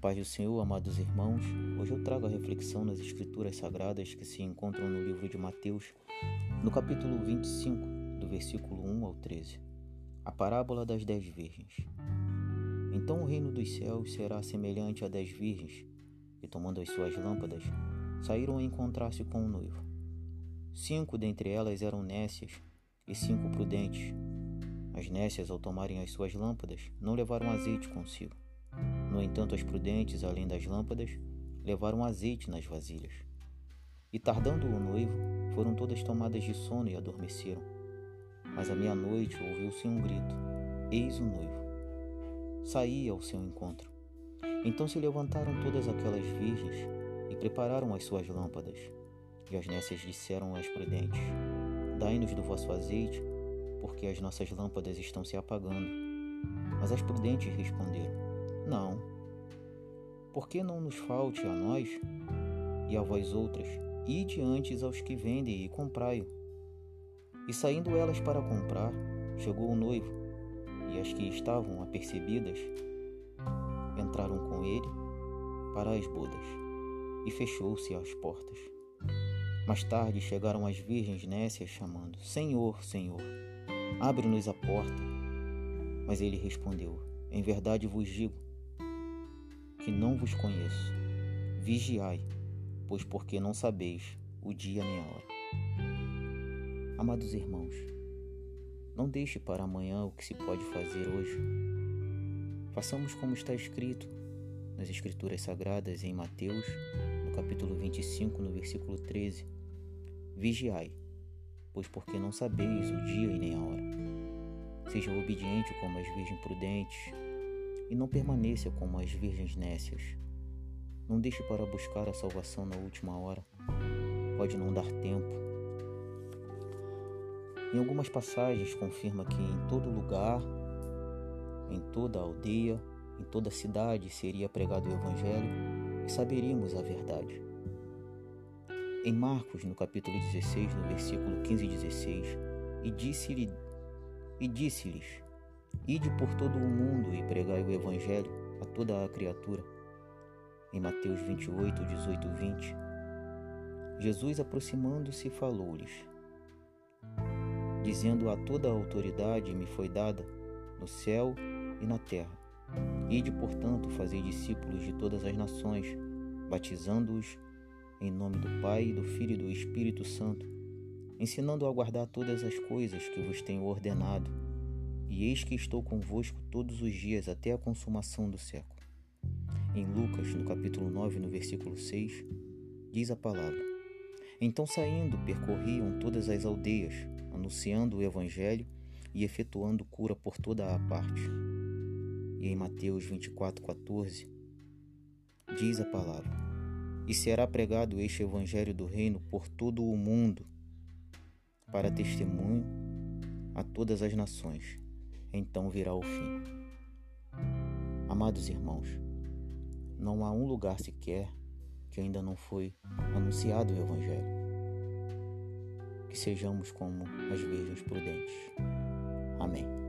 paz do Senhor, amados irmãos, hoje eu trago a reflexão nas Escrituras Sagradas que se encontram no livro de Mateus, no capítulo 25, do versículo 1 ao 13, a parábola das dez virgens. Então o reino dos céus será semelhante a dez virgens, que tomando as suas lâmpadas, saíram a encontrar-se com o noivo. Cinco dentre elas eram nécias e cinco prudentes. As nécias, ao tomarem as suas lâmpadas, não levaram azeite consigo. No entanto, as prudentes, além das lâmpadas, levaram azeite nas vasilhas. E tardando o noivo, foram todas tomadas de sono e adormeceram. Mas à meia-noite ouviu-se um grito: Eis o noivo. Saía ao seu encontro. Então se levantaram todas aquelas virgens e prepararam as suas lâmpadas. E as nécias disseram às prudentes: Dai-nos do vosso azeite, porque as nossas lâmpadas estão se apagando. Mas as prudentes responderam: não. Por que não nos falte a nós e a vós outras, ide antes aos que vendem e comprai-o? E saindo elas para comprar, chegou o noivo, e as que estavam apercebidas entraram com ele para as bodas, e fechou-se as portas. Mais tarde chegaram as virgens nécias chamando: Senhor, Senhor, abre-nos a porta. Mas ele respondeu: Em verdade vos digo, que não vos conheço. Vigiai, pois porque não sabeis o dia nem a hora. Amados irmãos, não deixe para amanhã o que se pode fazer hoje. Façamos como está escrito nas Escrituras Sagradas em Mateus, no capítulo 25, no versículo 13. Vigiai, pois porque não sabeis o dia e nem a hora. Seja obediente como as virgens prudentes, e não permaneça como as virgens nécias. Não deixe para buscar a salvação na última hora. Pode não dar tempo. Em algumas passagens confirma que em todo lugar, em toda aldeia, em toda cidade seria pregado o Evangelho e saberíamos a verdade. Em Marcos, no capítulo 16, no versículo 15 e 16, e disse-lhe e disse-lhes: Ide por todo o mundo e pregai o Evangelho a toda a criatura. Em Mateus 28, 18 e 20, Jesus aproximando-se falou-lhes, dizendo a toda a autoridade me foi dada no céu e na terra. Ide, portanto, fazer discípulos de todas as nações, batizando-os em nome do Pai, do Filho e do Espírito Santo, ensinando a guardar todas as coisas que vos tenho ordenado e eis que estou convosco todos os dias até a consumação do século. Em Lucas, no capítulo 9, no versículo 6, diz a palavra: Então saindo, percorriam todas as aldeias, anunciando o evangelho e efetuando cura por toda a parte. E em Mateus 24, 14, diz a palavra: E será pregado este evangelho do reino por todo o mundo, para testemunho a todas as nações então virá o fim. Amados irmãos, não há um lugar sequer que ainda não foi anunciado o Evangelho. Que sejamos como as virgens prudentes. Amém.